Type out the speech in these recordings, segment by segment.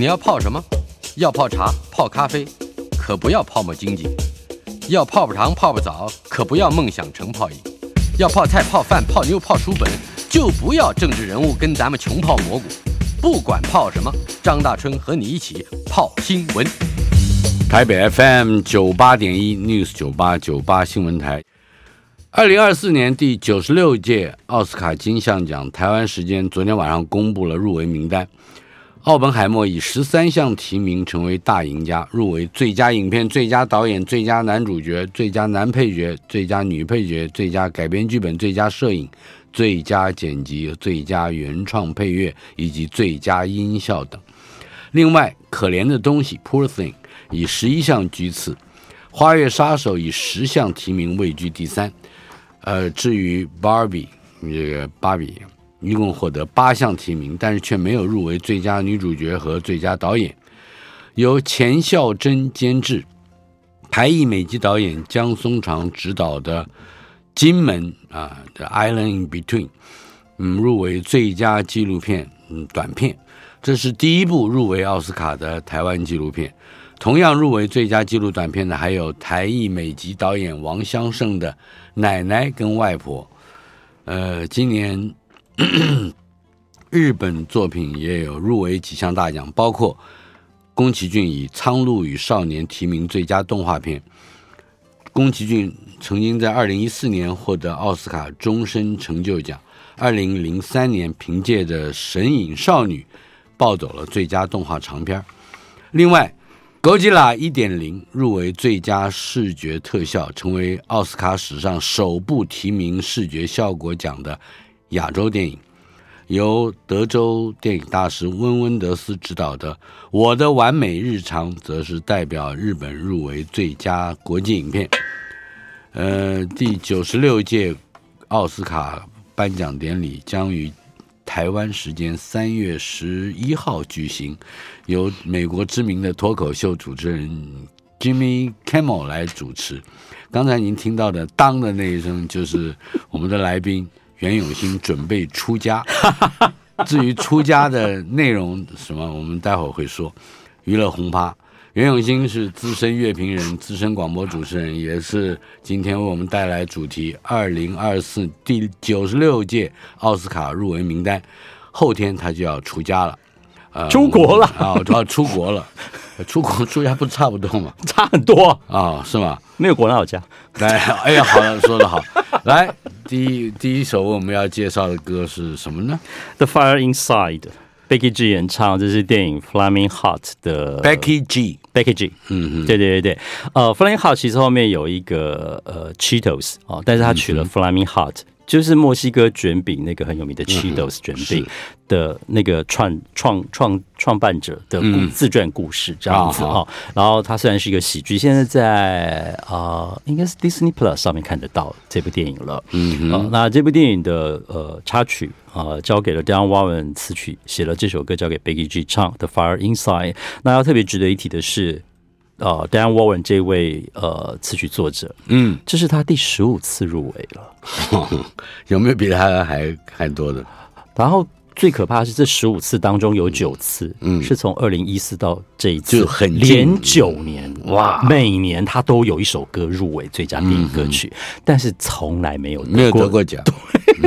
你要泡什么？要泡茶、泡咖啡，可不要泡沫经济；要泡泡糖、泡泡澡，可不要梦想成泡影；要泡菜、泡饭、泡妞、泡书本，就不要政治人物跟咱们穷泡蘑菇。不管泡什么，张大春和你一起泡新闻。台北 FM 九八点一 News 九八九八新闻台，二零二四年第九十六届奥斯卡金像奖，台湾时间昨天晚上公布了入围名单。奥本海默以十三项提名成为大赢家，入围最佳影片、最佳导演、最佳男主角、最佳男配角、最佳女配角、最佳改编剧本、最佳摄影、最佳剪辑、最佳原创配乐以及最佳音效等。另外，可怜的东西 Poor Thing。以十一项居次，《花月杀手》以十项提名位居第三。呃，至于 Barbie 这个芭比，一共获得八项提名，但是却没有入围最佳女主角和最佳导演。由钱孝珍监制，台裔美籍导演江松长执导的《金门》啊，《The Island in Between》，嗯，入围最佳纪录片嗯短片，这是第一部入围奥斯卡的台湾纪录片。同样入围最佳纪录短片的还有台裔美籍导演王香胜的《奶奶跟外婆》。呃，今年 日本作品也有入围几项大奖，包括宫崎骏以《苍鹭与少年》提名最佳动画片。宫崎骏曾经在二零一四年获得奥斯卡终身成就奖，二零零三年凭借着《神隐少女》抱走了最佳动画长片。另外，《哥吉拉》一点零入围最佳视觉特效，成为奥斯卡史上首部提名视觉效果奖的亚洲电影。由德州电影大师温温德斯执导的《我的完美日常》，则是代表日本入围最佳国际影片。呃，第九十六届奥斯卡颁奖典礼将于。台湾时间三月十一号举行，由美国知名的脱口秀主持人 Jimmy Kimmel 来主持。刚才您听到的“当”的那一声，就是我们的来宾袁永新准备出家。至于出家的内容什么，我们待会儿会说。娱乐轰趴。袁永新是资深乐评人、资深广播主持人，也是今天为我们带来主题二零二四第九十六届奥斯卡入围名单。后天他就要出家了，呃，出国了啊，就要出国了，出国出家不差不多吗？差很多啊，是吗？没有国哪有家？来，哎呀，好了，说的好。来，第一第一首我们要介绍的歌是什么呢？The Fire Inside。Becky G 演唱，这是电影《Flaming Hot》的 Becky G，Becky G，嗯嗯，对对对对，呃，《Flaming Hot》其实后面有一个呃 Cheetos 哦，但是他取了 Flaming Hot。就是墨西哥卷饼那个很有名的 Cheetos 卷饼的那个创创创创办者的自传故事这样子哈，然后它虽然是一个喜剧，现在在啊、呃、应该是 Disney Plus 上面看得到这部电影了。嗯、呃、那这部电影的呃插曲啊、呃、交给了 Diane Warren 词曲，写了这首歌交给 Becky G 唱的 Fire Inside。那要特别值得一提的是。呃，Diane Warren 这位呃词曲作者，嗯，这是他第十五次入围了，有没有比他还还多的？然后最可怕的是，这十五次当中有九次，嗯，是从二零一四到这一次，就很连九年哇，每年他都有一首歌入围最佳电影歌曲，嗯、但是从来没有没有得过奖，对，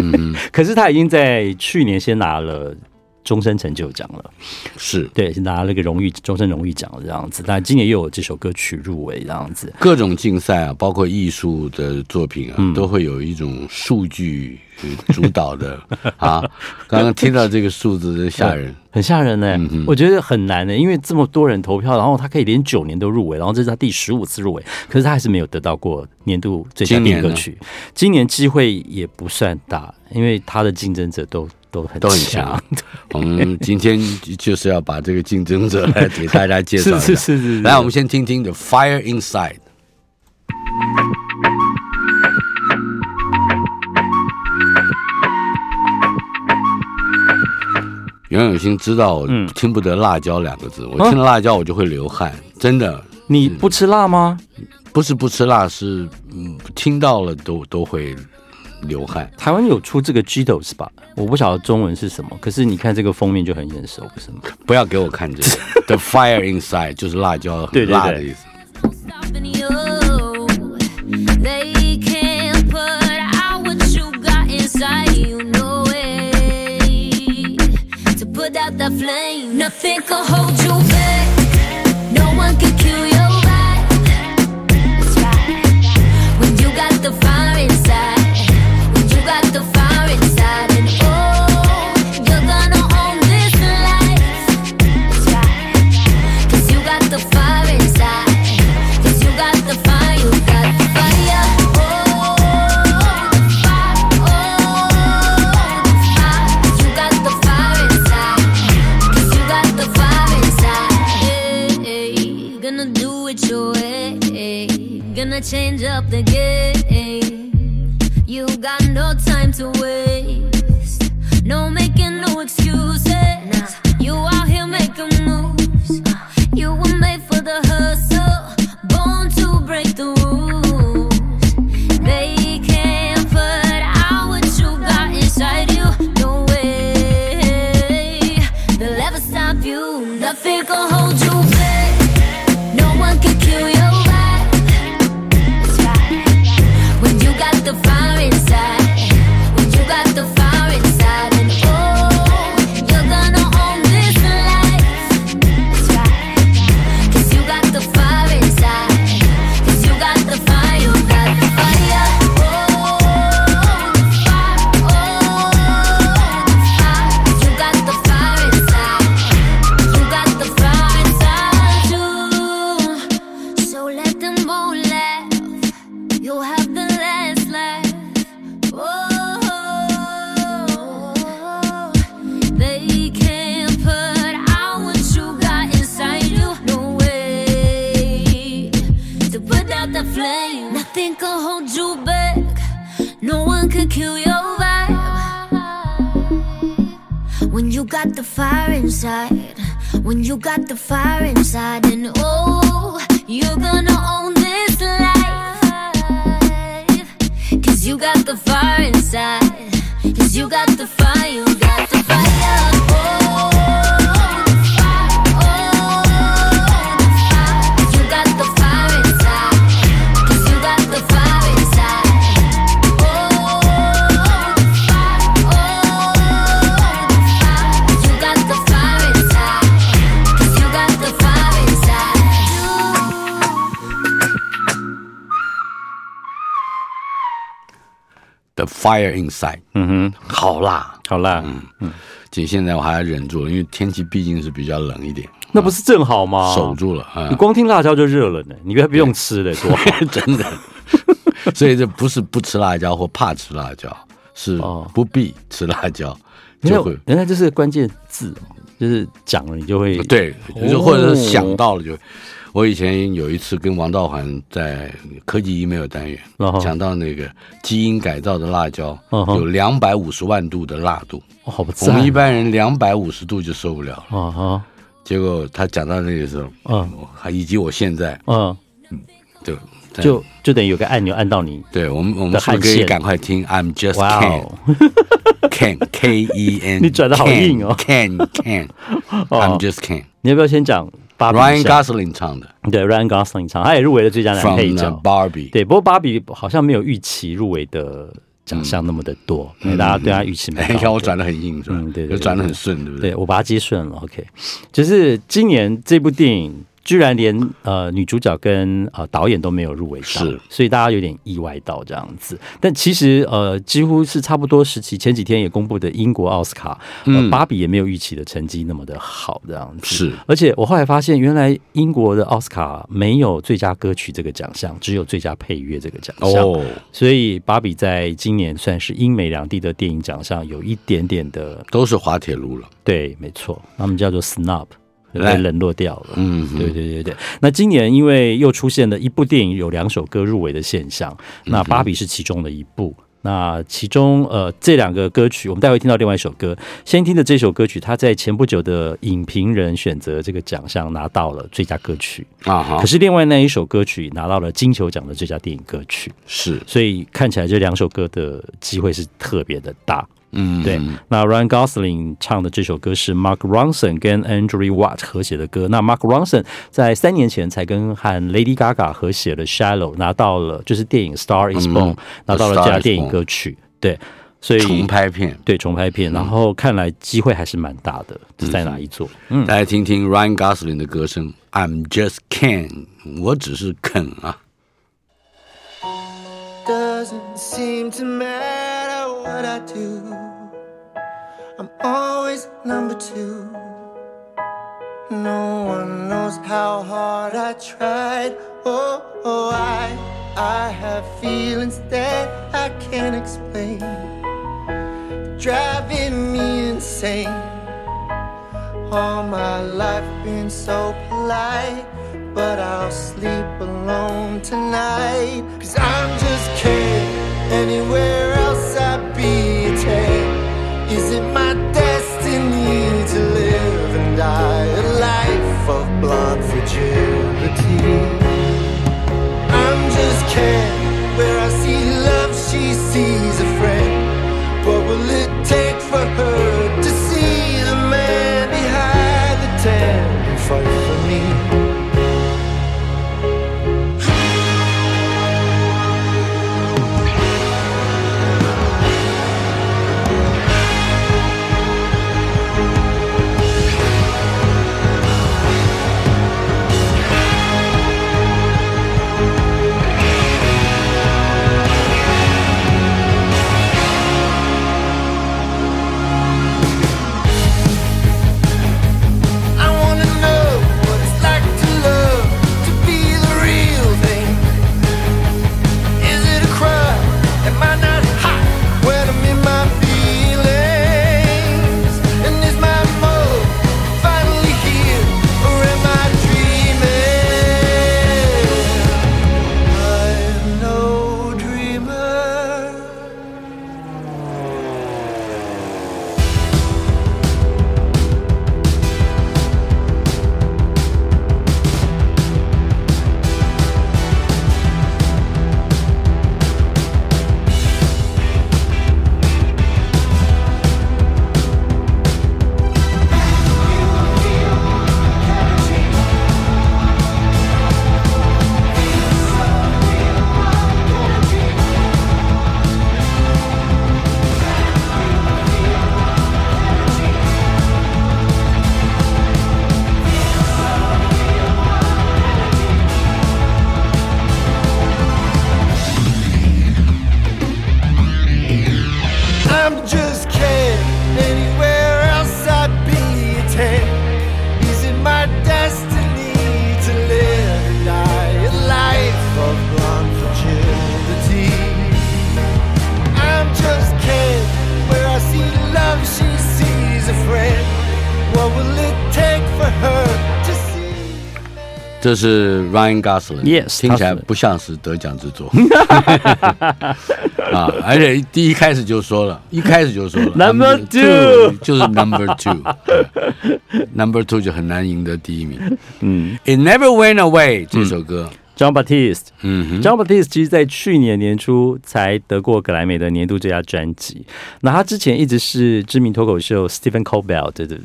嗯、可是他已经在去年先拿了。终身成就奖了，是对，拿了个荣誉终身荣誉奖这样子。但今年又有这首歌曲入围这样子，各种竞赛啊，包括艺术的作品啊，嗯、都会有一种数据主导的 啊。刚刚听到这个数字，真吓人，很吓人呢、欸。嗯、我觉得很难的、欸，因为这么多人投票，然后他可以连九年都入围，然后这是他第十五次入围，可是他还是没有得到过年度最佳电影歌曲。今年机会也不算大，因为他的竞争者都。都很都很强。我们今天就是要把这个竞争者来给大家介绍一下。是是是是。来，我们先听听 The Fire Inside。袁永新知道我听不得辣椒两个字，我听了辣椒我就会流汗，真的。你不吃辣吗？不是不吃辣，是嗯，听到了都都会流汗。台湾有出这个 Cheetos 吧？我不晓得中文是什么，可是你看这个封面就很眼熟，不是吗？不要给我看这个，The Fire Inside 就是辣椒很辣的意思。the game. You got no time to wait. got the Fire inside，嗯哼，好辣，好辣，嗯嗯，其实现在我还要忍住了，因为天气毕竟是比较冷一点。那不是正好吗？守住了，你光听辣椒就热了呢，你别不用吃了，多好，真的。所以这不是不吃辣椒或怕吃辣椒，是不必吃辣椒就会。原来这是关键字，就是讲了你就会对，就是或者是想到了就。我以前有一次跟王道环在科技 email 单元讲到那个基因改造的辣椒有两百五十万度的辣度，我们一般人两百五十度就受不了了。结果他讲到那个时候，嗯，以及我现在，嗯，就就就等于有个按钮按到你，对我们我们是不是可以赶快听？I'm just can can K E N，你转的好硬哦，can can，I'm just can，你要不要先讲？Ryan Gosling 唱的，对，Ryan Gosling 唱，他也入围了最佳男配角。Barbie，对，不过 Barbie 好像没有预期入围的奖项那么的多，因为大家对他预期没有。你看我转的很硬，是吧？对，就转的很顺，对不对？对，我把它接顺了。OK，就是今年这部电影居然连呃女主角跟呃导演都没有入围到，是，所以大家有点意外到这样子。但其实呃几乎是差不多时期，前几天也公布的英国奥斯卡，呃，芭比也没有预期的成绩那么的好这样子。是，而且我后来发现，原来英国的奥斯卡没有最佳歌曲这个奖项，只有最佳配乐这个奖项。哦，所以芭比在今年算是英美两地的电影奖项有一点点的都是滑铁卢了。对，没错，他们叫做 Snob。被冷落掉了。嗯，对对对对。那今年因为又出现了一部电影有两首歌入围的现象，那《芭比》是其中的一部。那其中呃这两个歌曲，我们待会听到另外一首歌。先听的这首歌曲，它在前不久的影评人选择这个奖项拿到了最佳歌曲啊。可是另外那一首歌曲拿到了金球奖的最佳电影歌曲。是，所以看起来这两首歌的机会是特别的大。嗯，对。那 Ryan Gosling 唱的这首歌是 Mark Ronson 跟 Andrew Watt 合写的歌。那 Mark Ronson 在三年前才跟和 Lady Gaga 合写了 Shallow，拿到了就是电影 Star Is Born，嗯，拿到了最佳电影歌曲。对，所以重拍片，对重拍片。然后看来机会还是蛮大的，是在哪一座？嗯，大家听听 Ryan Gosling 的歌声，I'm just can，我只是肯啊。Doesn't seem to matter what I do. I'm always number two. No one knows how hard I tried. Oh, oh, I, I have feelings that I can't explain. Driving me insane. All my life been so polite. But I'll sleep alone tonight. Cause I'm just kidding. Anywhere else I'd be a 10. Is it my destiny to live and die a life of blonde 这是 Ryan Gosling，Yes，听起来不像是得奖之作啊！而且第一开始就说了，一开始就说了，Number Two 就是 Number Two，Number Two 就很难赢得第一名。嗯，It Never Went Away 这首歌，John Batiste，嗯，John Batiste 其实在去年年初才得过格莱美的年度最佳专辑。那他之前一直是知名脱口秀 Stephen Colbert 的。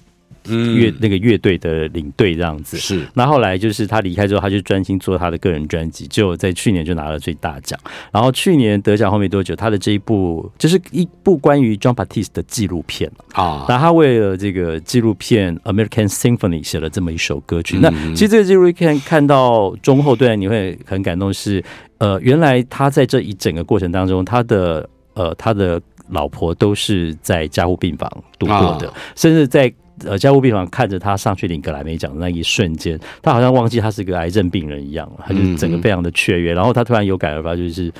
乐那个乐队的领队这样子。是。那后来就是他离开之后，他就专心做他的个人专辑，就在去年就拿了最大奖。然后去年得奖后没多久，他的这一部就是一部关于 John Batiste 的纪录片啊。那他为了这个纪录片《American Symphony》写了这么一首歌曲。那其实这个纪录片看到中后段，你会很感动是，是呃，原来他在这一整个过程当中，他的呃他的老婆都是在加护病房度过的，甚至在呃加护病房看着他上去领格莱美奖的那一瞬间，他好像忘记他是个癌症病人一样，他就整个非常的雀跃，然后他突然有感而发，就是。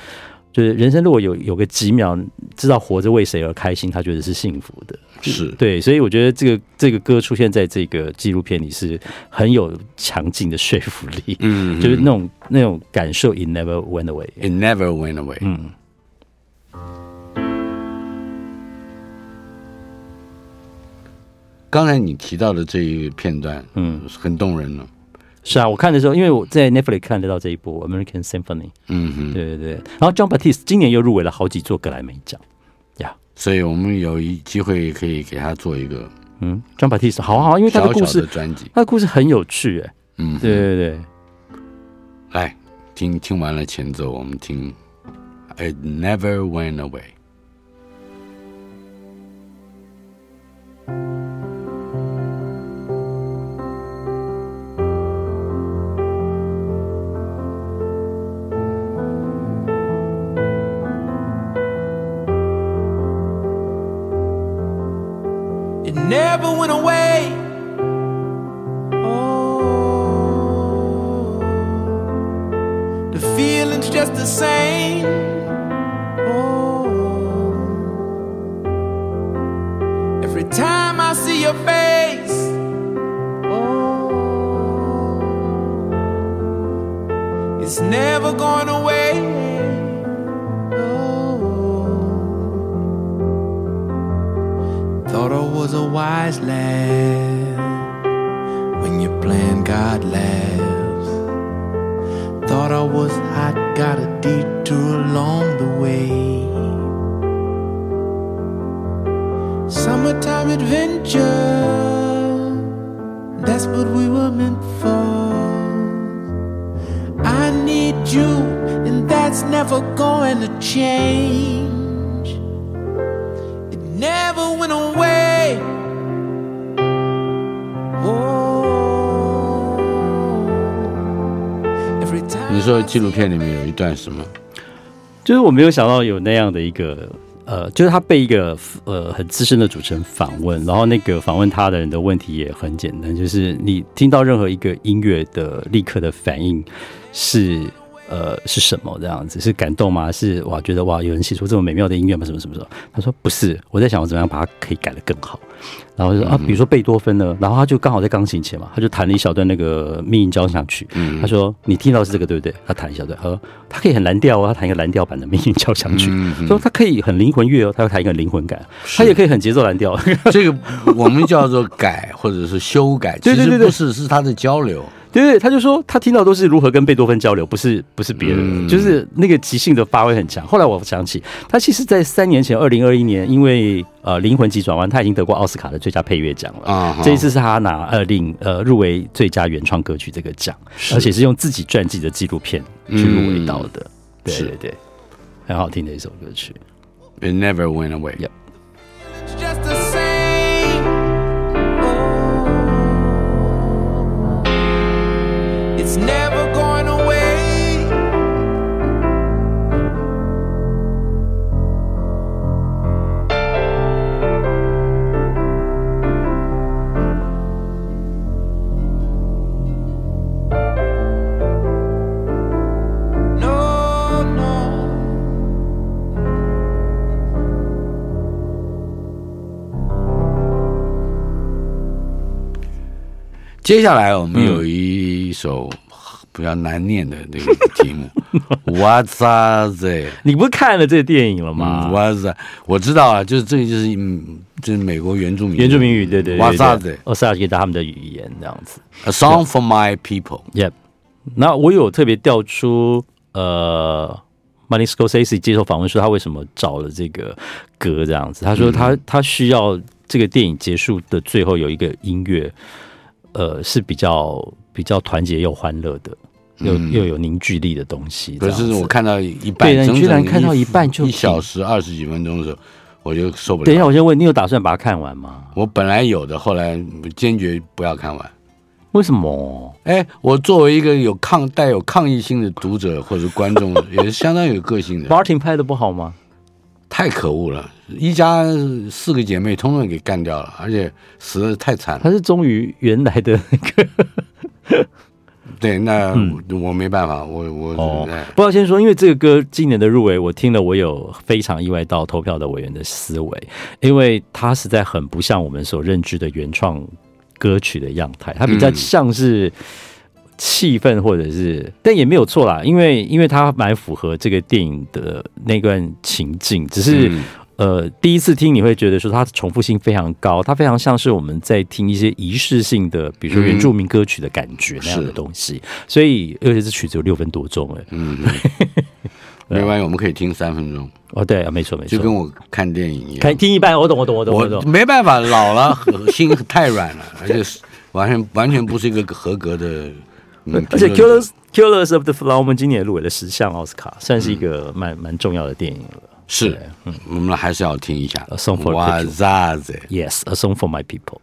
就是人生如果有有个几秒知道活着为谁而开心，他觉得是幸福的，是对，所以我觉得这个这个歌出现在这个纪录片里是很有强劲的说服力，嗯，就是那种那种感受，It never went away，It never went away，嗯。刚才你提到的这一片段，嗯，很动人了。是啊，我看的时候，因为我在 Netflix 看得到这一部《American Symphony》，嗯哼，对对对。然后 John Batiste 今年又入围了好几座格莱美奖，呀、yeah，所以我们有一机会可以给他做一个，嗯，John Batiste 好好，因为他的故事专辑，他的故事很有趣，哎，嗯，对对对。来听听完了前奏，我们听《It Never Went Away》。It never went away. Oh, the feeling's just the same. Oh, every time I see your face. Oh, it's never gonna laugh when you play, God laughs. Thought I was hot, got a detour along the way. Summertime adventure, that's what we were meant for. I need you, and that's never going to change. It never went away. 你说纪录片里面有一段什么？就是我没有想到有那样的一个呃，就是他被一个呃很资深的主持人访问，然后那个访问他的人的问题也很简单，就是你听到任何一个音乐的立刻的反应是。呃，是什么这样子？是感动吗？是哇，觉得哇，有人写出这么美妙的音乐吗？什么什么什么？他说不是，我在想我怎么样把它可以改得更好。然后就说啊，比如说贝多芬呢，然后他就刚好在钢琴前嘛，他就弹了一小段那个命运交响曲。他说你听到是这个对不对？他弹一小段，他说他可以很蓝调哦，他弹一个蓝调版的命运交响曲。说他可以很灵魂乐哦，他要弹一个灵魂感。他也可以很节奏蓝调。这个我们叫做改或者是修改，其实不是，是他的交流。对对，他就说他听到都是如何跟贝多芬交流，不是不是别人，嗯、就是那个即兴的发挥很强。后来我想起，他其实，在三年前，二零二一年，因为呃《灵魂急转弯》，他已经得过奥斯卡的最佳配乐奖了。啊，这一次是他拿呃领呃入围最佳原创歌曲这个奖，而且是用自己传记的纪录片去入围到的。嗯、对对对，很好听的一首歌曲。It never went away. Yep. 接下来我们有一首。比较难念的那个题目，哇塞！你不是看了这个电影了吗？哇塞！我知道啊，就是这个就是嗯，就是美国原住民原住民语，对对对，哇塞！我是要给他们的语言这样子。A song for my people。Yep。那我有特别调出呃，Martin Scorsese 接受访问说他为什么找了这个歌这样子。他说他他需要这个电影结束的最后有一个音乐，呃，是比较比较团结又欢乐的，又、嗯、又有凝聚力的东西。可是我看到一半，对，你居然看到一半就一小时二十几分钟的时候，我就受不了。等一下，我先问你，有打算把它看完吗？我本来有的，后来坚决不要看完。为什么？哎，我作为一个有抗带有抗议性的读者或者观众，也是相当有个性的。Martin 拍的不好吗？太可恶了！一家四个姐妹通通给干掉了，而且死的太惨了。他是忠于原来的那个。对，那我没办法，我我哦，不要先说，因为这个歌今年的入围，我听了，我有非常意外到投票的委员的思维，因为他实在很不像我们所认知的原创。歌曲的样态，它比较像是气氛，或者是，嗯、但也没有错啦，因为因为它蛮符合这个电影的那段情境，只是、嗯、呃，第一次听你会觉得说它的重复性非常高，它非常像是我们在听一些仪式性的，比如说原住民歌曲的感觉那样的东西，嗯、所以而且这曲子有六分多钟，哎，嗯。没关系，我们可以听三分钟。哦，对啊，没错没错，就跟我看电影一样，看听一半。我懂我懂我懂我懂。没办法，老了心太软了，而且完全完全不是一个合格的。而且《Killers Killers of the Flower》我们今年也入围了十项奥斯卡，算是一个蛮蛮重要的电影了。是，嗯，我们还是要听一下。A song for Yes, a song for my people.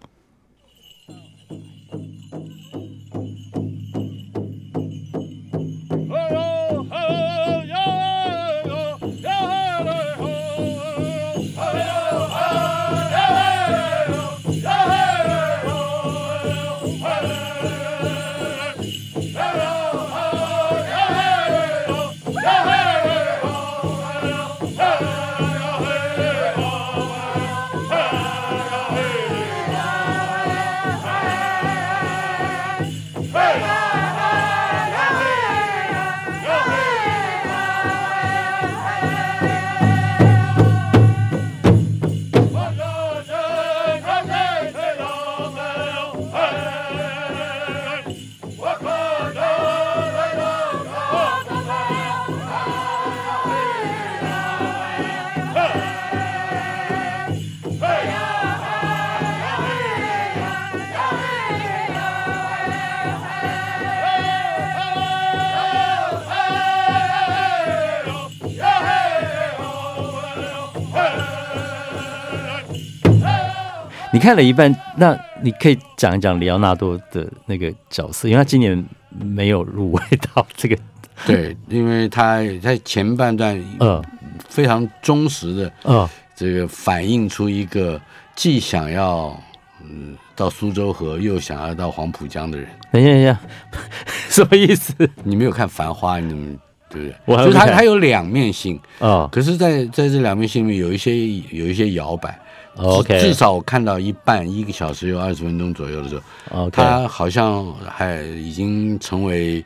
你看了一半，那你可以讲一讲里奥纳多的那个角色，因为他今年没有入围到这个。对，因为他在前半段，嗯，非常忠实的，嗯，这个反映出一个既想要嗯到苏州河，又想要到黄浦江的人。等一下，等一下，什么意思？你没有看《繁花》，你们对不对？我就是他，他有两面性啊。呃、可是在，在在这两面性里面，有一些有一些摇摆。OK，至少我看到一半，一个小时有二十分钟左右的时候，OK，他好像还已经成为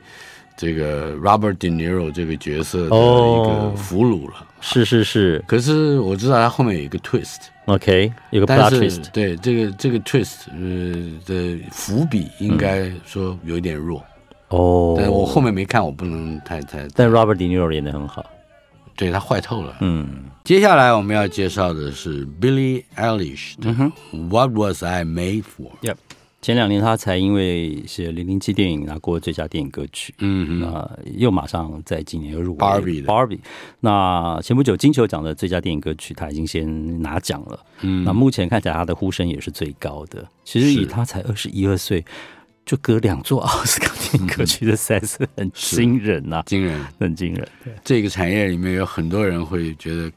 这个 Robert De Niro 这个角色的一个俘虏了。是是是，可是我知道他后面有一个 twist，OK，有个 plot twist。对这个这个 twist 呃的伏笔应该说有点弱哦，但我后面没看，我不能太太。但 Robert De Niro 演的很好。对，他坏透了。嗯，接下来我们要介绍的是 Billie Eilish 的《What Was I Made For》。Yep，前两年他才因为是零零七电影拿过最佳电影歌曲。嗯哼，那又马上在今年又入围 Barbie。Barbie，那前不久金球奖的最佳电影歌曲他已经先拿奖了。嗯，那目前看起来他的呼声也是最高的。其实以他才二十一二岁。就隔两座 奥斯卡电影歌曲的赛事，很惊人呐、啊，惊人，很惊人。对，这个产业里面有很多人会觉得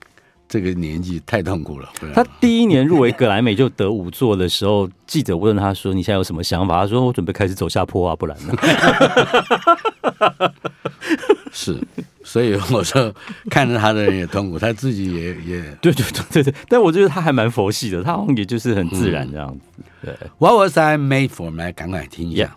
这个年纪太痛苦了。他第一年入围格莱美就得五座的时候，记者问他说：“你现在有什么想法？”他说：“我准备开始走下坡啊，不然呢？” 是，所以我说看着他的人也痛苦，他自己也也 对对对对对。但我觉得他还蛮佛系的，他好像也就是很自然这样子。嗯对，What was I made for？我们来赶快听一下。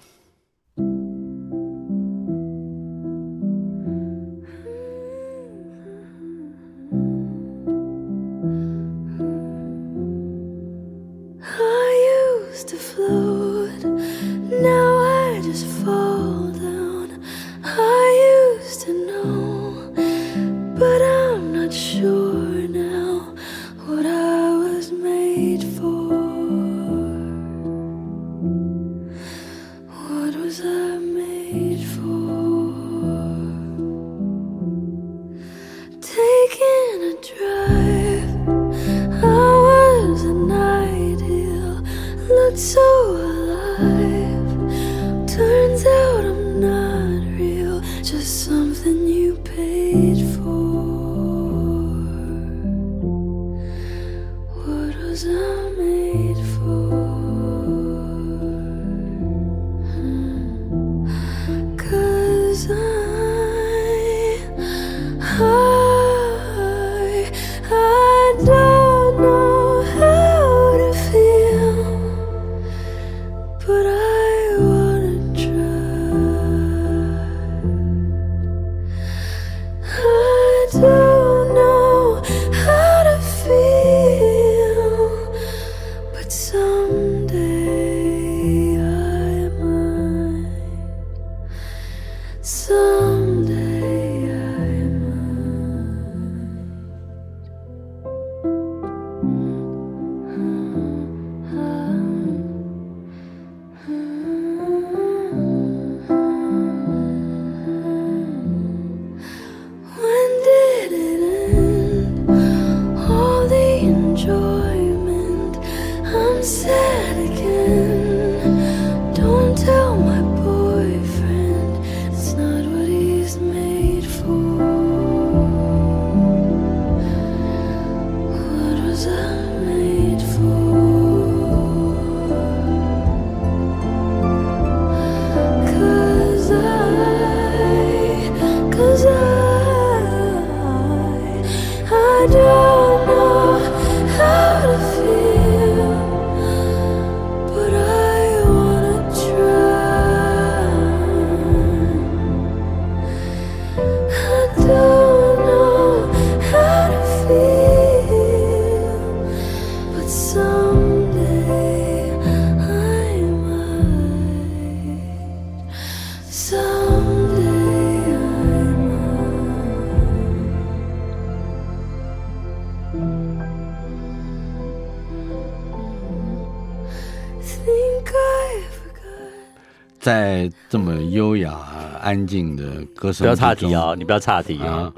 安静的歌声，不要岔题哦，你不要岔题啊哦。！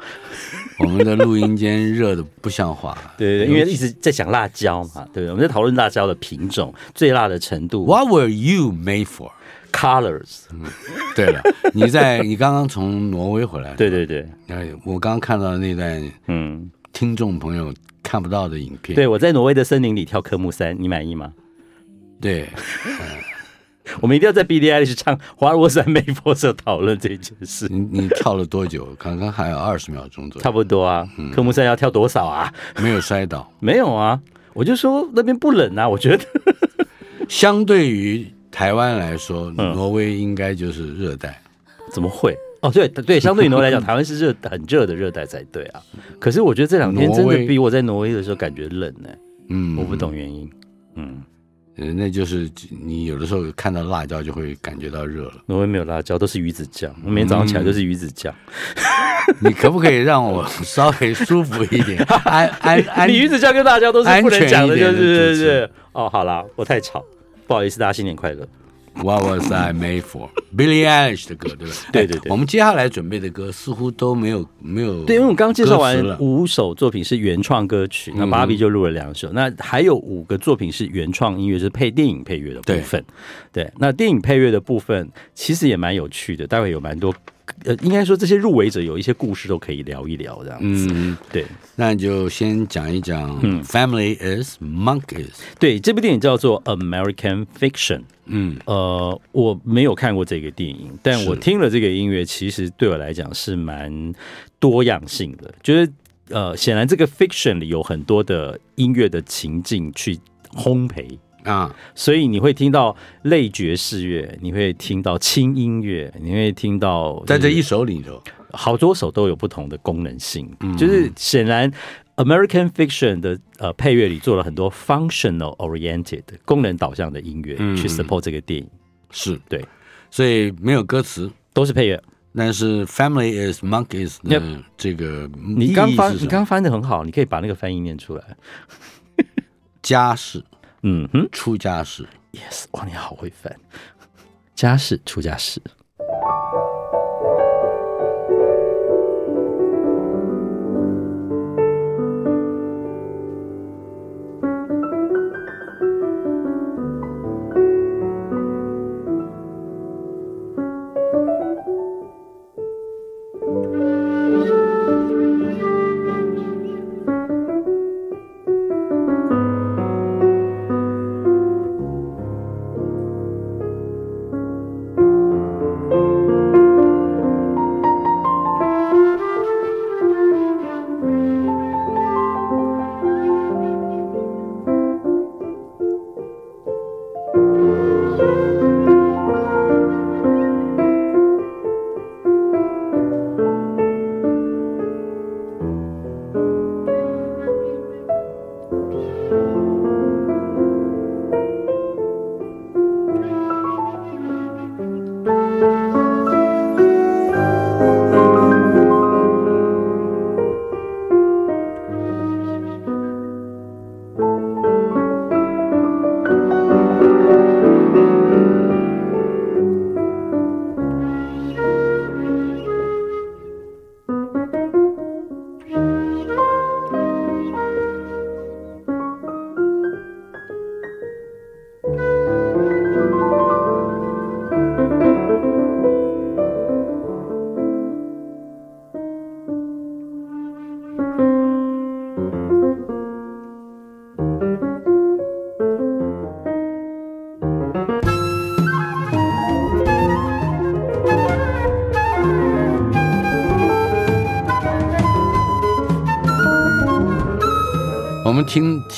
我们的录音间热的不像话。对对对，因为一直在讲辣椒嘛，对不对？我们在讨论辣椒的品种、最辣的程度。What were you made for？Colors，对了，你在你刚刚从挪威回来，对对对，哎，我刚刚看到那段嗯，听众朋友看不到的影片，对我在挪威的森林里跳科目三，你满意吗？对，我们一定要在 Billie Eilish 唱《花落山没佛》时候讨论这件事。你你跳了多久？刚刚还有二十秒钟左右，差不多啊，科目三要跳多少啊？没有摔倒。没有啊，我就说那边不冷啊，我觉得。相对于台湾来说，嗯挪威应该就是热带。怎么会？哦，对对，相对于挪威来讲，台湾是热很热的热带才对啊。可是我觉得这两天真的比我在挪威的时候感觉冷呢、嗯，我不懂原因。嗯，呃，那就是你有的时候看到辣椒就会感觉到热了。挪威没有辣椒，都是鱼子酱。我每天早上起来都是鱼子酱。你可不可以让我稍微舒服一点？安 安安，你鱼子酱跟辣椒都是不能讲的，就是是是。哦，好啦，我太吵，不好意思，大家新年快乐。What was I made for? Billie Eilish 的歌，对吧？对对对哎我们接下来准备的歌似乎都没有没有。对，因为我们刚介绍完五首作品是原创歌曲，那芭比就录了两首，那还有五个作品是原创音乐，是配电影配乐的部分。对，那电影配乐的部分其实也蛮有趣的，待会有蛮多，呃，应该说这些入围者有一些故事都可以聊一聊，这样子。嗯，对那你就先讲一讲。嗯 Family is monkeys。对，这部电影叫做《American Fiction》。嗯，呃，我没有看过这个电影，但我是听了这个音乐，其实对我来讲是蛮多样性的。就是呃，显然这个 fiction 里有很多的音乐的情境去烘焙，啊，所以你会听到类爵士乐，你会听到轻音乐，你会听到在这一首里头，好多首都有不同的功能性，嗯。就是显然 American Fiction 的呃配乐里做了很多 functional oriented 功能导向的音乐、嗯去 support 这个电影，是。对，所以没有歌词，都是配乐。但是 Family is monkeys 的这个你刚翻，你刚翻的很好，你可以把那个翻译念出来。家事，嗯哼出家事。，yes，哇，你好会翻，家事出家事。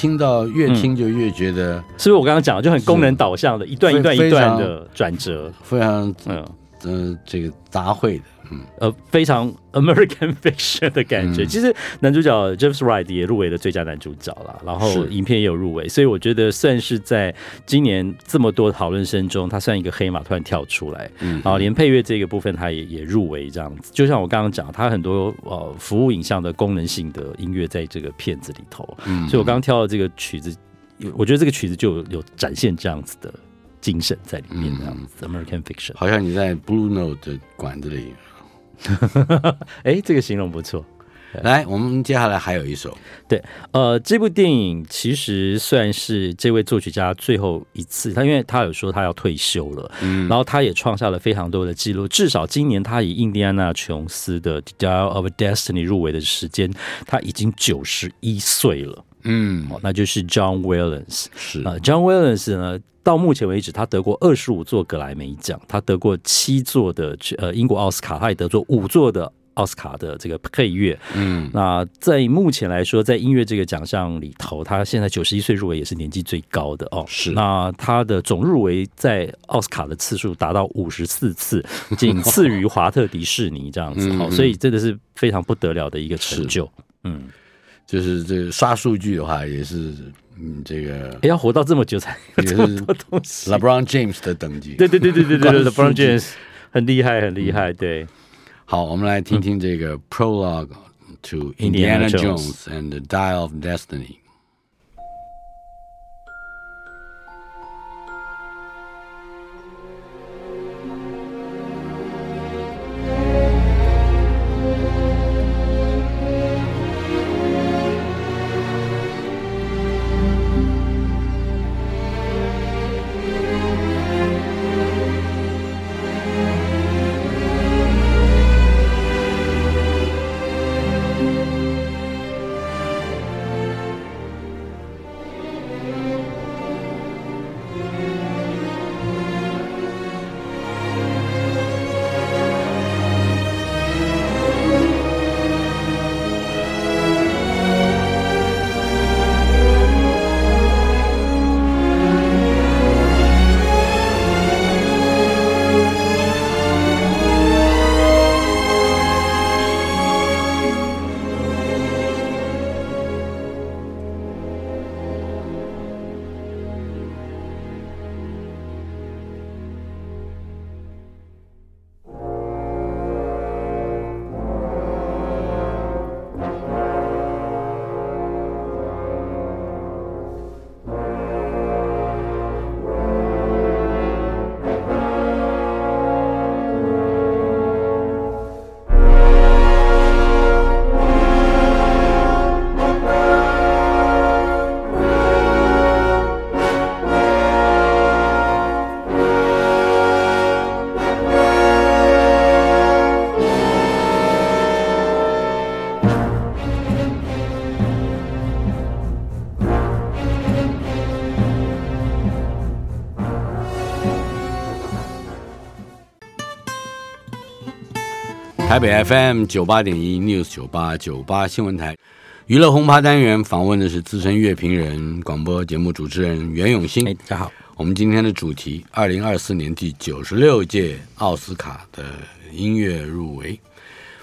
听听到越听就越觉得，是不是我刚刚讲的就很功能导向的，一段一段一段的转折，非常嗯嗯、呃，这个杂烩的。嗯，呃，非常 American Fiction 的感觉。嗯、其实男主角 James Wright 也入围了最佳男主角了，然后影片也有入围，所以我觉得算是在今年这么多讨论声中，他算一个黑马突然跳出来。嗯，然后连配乐这个部分，他也也入围这样子。就像我刚刚讲，他很多呃服务影像的功能性的音乐在这个片子里头。嗯，所以我刚刚挑的这个曲子，我觉得这个曲子就有，有展现这样子的精神在里面，这样子。嗯、American Fiction，好像你在 Blue Note 的馆子里。哎、欸，这个形容不错。来，我们接下来还有一首。对，呃，这部电影其实算是这位作曲家最后一次，他因为他有说他要退休了，嗯，然后他也创下了非常多的记录。至少今年他以印第安纳琼斯的《Dial of Destiny》入围的时间，他已经九十一岁了。嗯，那就是 John Williams。是啊、呃、，John Williams 呢？到目前为止，他得过二十五座格莱美奖，他得过七座的呃英国奥斯卡，他也得过五座的奥斯卡的这个配乐。嗯，那在目前来说，在音乐这个奖项里头，他现在九十一岁入围也是年纪最高的哦。是，那他的总入围在奥斯卡的次数达到五十四次，仅 次于华特迪士尼这样子。好、嗯，所以真的是非常不得了的一个成就。嗯，就是这个刷数据的话，也是。嗯，这个要活到这么久才有这么多东西。LeBron James 的等级，对对对对对对，LeBron James 很厉害，很厉害。对，好，我们来听听这个 Prologue to Indiana Jones and the Dial of Destiny。台北 FM 九八点一 News 九八九八新闻台娱乐轰趴单元访问的是资深乐评人、广播节目主持人袁永新。大家好，我们今天的主题：二零二四年第九十六届奥斯卡的音乐入围，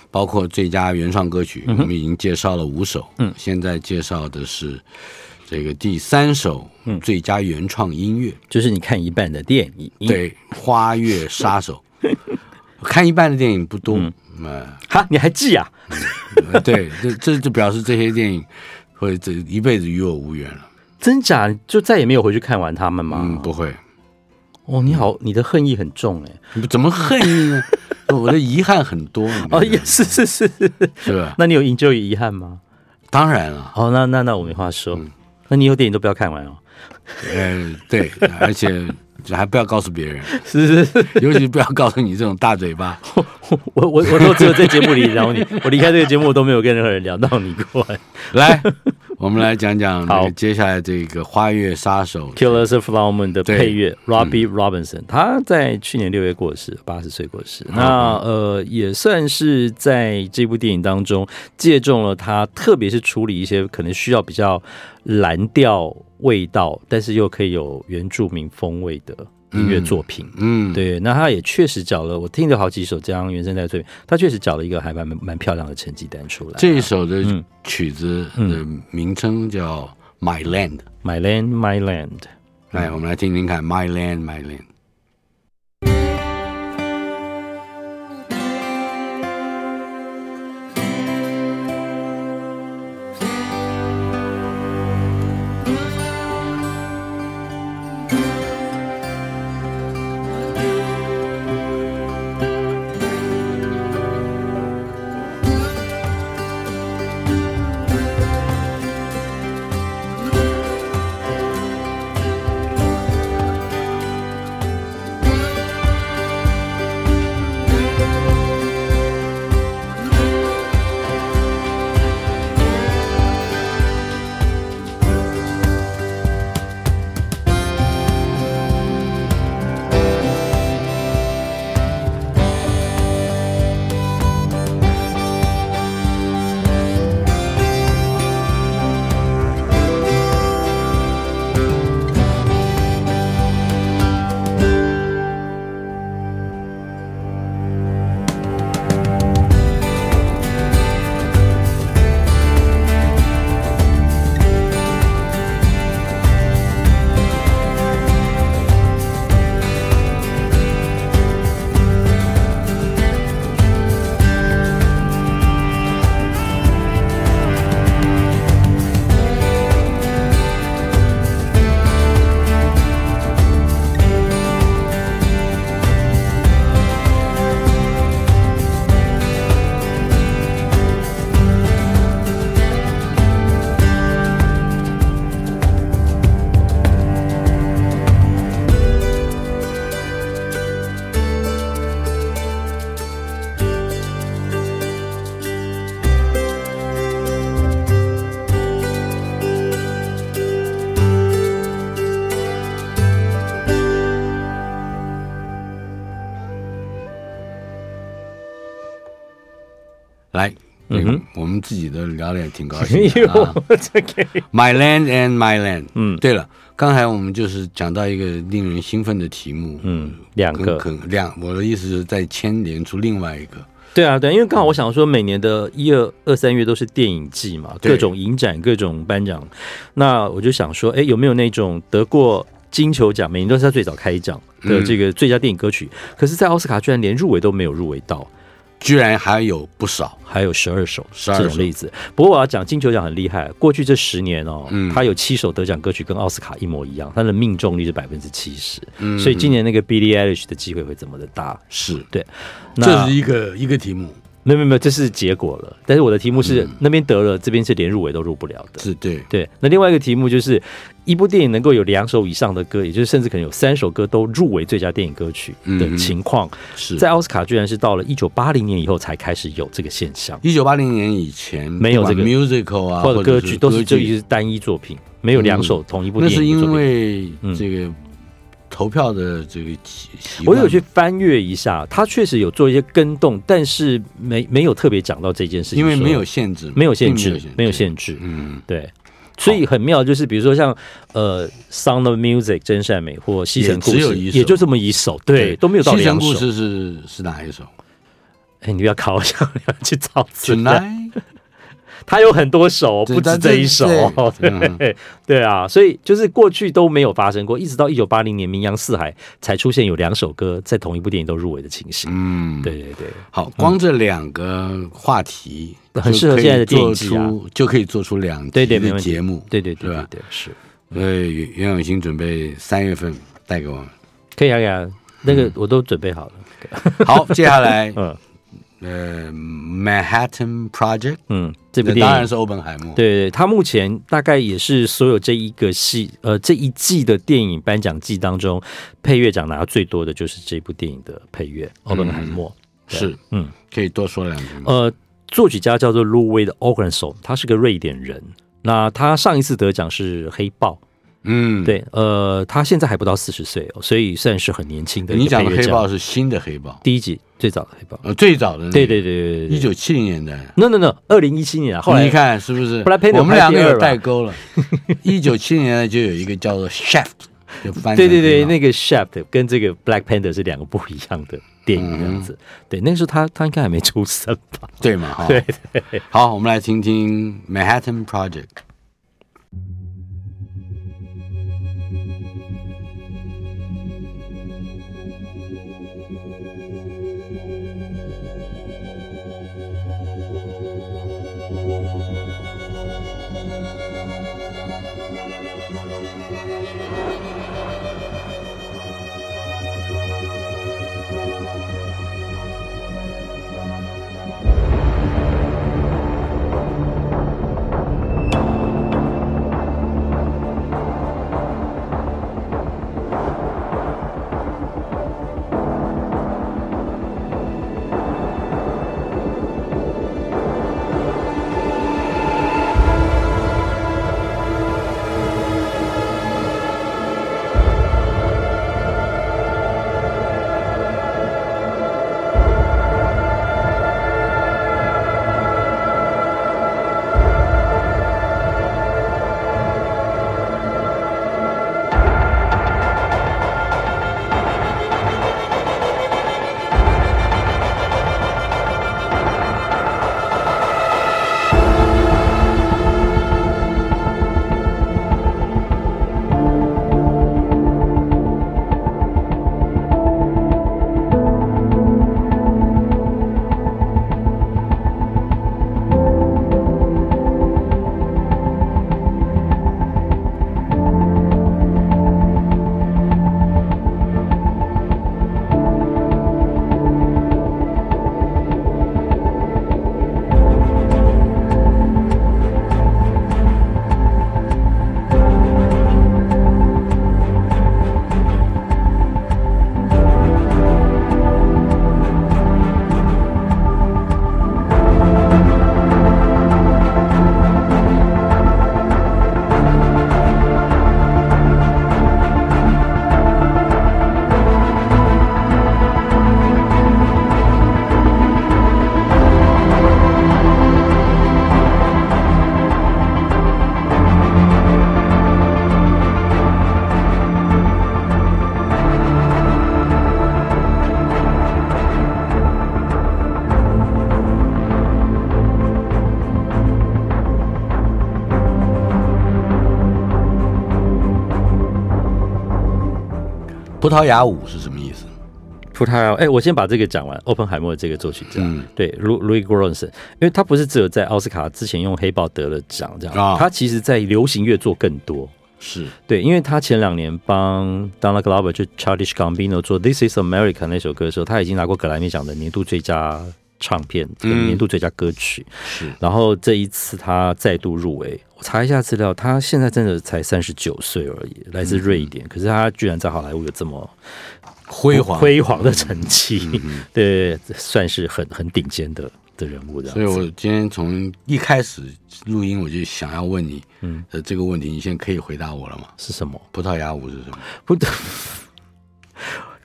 包括最佳原创歌曲，我们已经介绍了五首。嗯，现在介绍的是这个第三首最佳原创音乐，就是你看一半的电影，对，《花月杀手》。看一半的电影不多。嗯嗯，哈，你还记啊？嗯、对，这这就表示这些电影会这一辈子与我无缘了。真假？就再也没有回去看完他们吗？嗯，不会。哦，你好，你的恨意很重哎。你怎么恨意呢？我的遗憾很多。哦，也是是是是，吧？那你有营救与遗憾吗？当然了。哦，那那那我没话说。嗯、那你有电影都不要看完哦。嗯，对，而且。还不要告诉别人，是是是，尤其不要告诉你这种大嘴巴。我我我都只有在节目里聊你，我离开这个节目我都没有跟任何人聊到你过来。来，我们来讲讲好。接下来这个《花月杀手》Killers of Flower Moon 的配乐 Robbie Robinson，、他在去年六月过世，八十岁过世。那呃，也算是在这部电影当中借重了他，特别是处理一些可能需要比较蓝调味道，但是又可以有原住民风味的音乐作品。嗯，对，那他也确实找了，我听了好几首这样原声带作品，他确实找了一个还蛮蛮漂亮的成绩单出来。这一首的嗯曲子的名称叫《My Land》。My Land, My Land。来，我们来听听看《My Land, My Land》。也挺高兴的、My Land and My Land。嗯。对了，刚才我们就是讲到一个令人兴奋的题目，嗯，两个。可可两，我的意思是再牵连出另外一个，对啊，对，因为刚好我想说，每年的一二二三月都是电影季嘛，各种影展、各种颁奖，那我就想说，哎，有没有那种得过金球奖，每年都是他最早开奖的这个最佳电影歌曲，可是，在奥斯卡居然连入围都没有入围到。居然还有不少。还有十二首12这种例子。不过我要讲金球奖很厉害，过去这十年哦，嗯他有七首得奖歌曲跟奥斯卡一模一样，他的命中率是百分之七十，嗯所以今年那个 Billie Eilish 的机会会怎么的大。是，对，那这是一个一个题目，没有没有没有，这是结果了。但是我的题目是、嗯那边得了，这边是连入围都入不了的。是对，对，那另外一个题目就是一部电影能够有两首以上的歌，也就是甚至可能有三首歌都入围最佳电影歌曲的情况，是在奥斯卡居然是到了一九八零年以后才开始有这个现象。一九八零年以前没有这个 musical 啊，或者歌是曲都是就一是单一作品，没有两首同一部电那是因影作品。为嗯这个投票的这个习我有去翻阅一下，他确实有做一些跟动，但是没没有特别讲到这件事情，因为没有限制，没有限制没有，限制，嗯，对。所以很妙，就是比如说像呃《Sound of Music》真善美或《西城故事也就这么一首，对，都没有到西城两首。故事是是哪一首哎，你不要考一下，你要去找资料。？Tonight，他有很多首，不止这一首。对啊，所以就是过去都没有发生过，一直到一九八零年名扬四海才出现有两首歌在同一部电影都入围的情形。嗯，对对对，好，光这两个话题很适合现在的电影季啊就可以做出就可以做出两对对没问题节目，对对对？对对是。所以袁袁永新准备三月份带给我们。可以啊，可以啊，那个我都准备好了。好，接下来 嗯呃，Manhattan Project，嗯，这部电影，当然是欧本海默。对对，他目前大概也是所有这一个戏，呃，这一季的电影颁奖季当中，配乐奖拿最多的就是这部电影的配乐，欧本海默。是，嗯，可以多说两句吗？呃，作曲家叫做路威的 o g r a n s o 他是个瑞典人。那他上一次得奖是黑豹，嗯，，对，呃，他现在还不到四十岁哦，所以算是很年轻的。你讲的黑豹是新的黑豹，第一集最早的黑豹，呃，最早的、那个，对对对对对，一九七零年代。No No No，二零一七年啊，后来你看是不是？我们两个有代沟了。一九七零年代就有一个叫做 Shaft，就翻对对对，那个 Shaft 跟这个 Black Panther 是两个不一样的电影，这样子。嗯、对，那个时候他他应该还没出生吧？对嘛？哈，对对。好，我们来听听 Manhattan Project。葡萄牙舞是什么意思？葡萄牙，哎、欸，我先把这个讲完。欧本海默的这个作曲家，嗯、对，Louis Göransson，因为他不是只有在奥斯卡之前用黑豹得了奖这样，哦、他其实在流行乐做更多。是对，因为他前两年帮 Donald Glover 就 Childish Gambino 做 This Is America 那首歌的时候，他已经拿过格莱美奖的年度最佳唱片、跟年度最佳歌曲。嗯、是，然后这一次他再度入围。我查一下资料，他现在真的才三十九岁而已，来自瑞典。嗯、可是他居然在好莱坞有这么辉煌辉煌的成绩，对，算是很很顶尖的的人物的。所以我今天从一开始录音，我就想要问你，嗯，这个问题，你现在可以回答我了吗？是什么？葡萄牙舞是什么？不，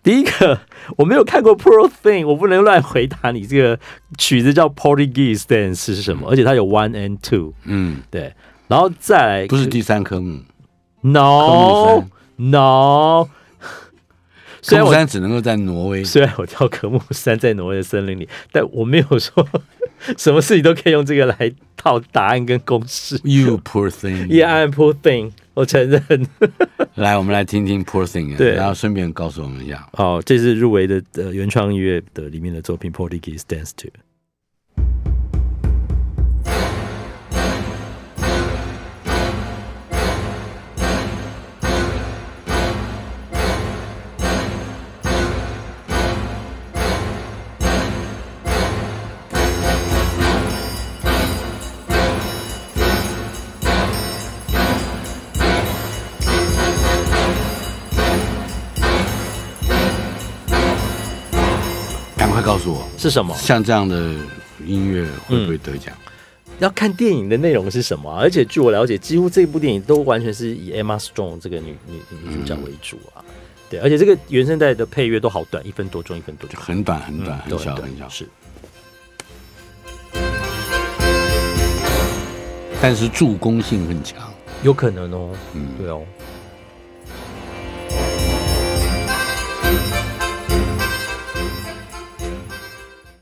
第一个我没有看过《Poor Thing》，我不能乱回答你。这个曲子叫《Portuguese Dance》是什么？嗯、而且它有 One and Two，嗯，对。然后再来不是第三科目，No No。科目三只能够在挪威。虽然我跳科目三在挪威的森林里，但我没有说 什么事情都可以用这个来套答案跟公式。You poor thing, yeah, I'm poor thing。我承认。来，我们来听听 Poor Thing，对，然后顺便告诉我们一下。好，这是入围的呃原创音乐的里面的作品《Portuguese Dance Two》。是什么？像这样的音乐会不会得奖？要看电影的内容是什么、啊。而且据我了解，几乎这部电影都完全是以 Emma Stone 这个女女女主角为主啊。嗯、对，而且这个原声带的配乐都好短，一分多钟，一分多钟，很短很短，嗯、很小很很小。是，但是助攻性很强，有可能哦。嗯，对哦。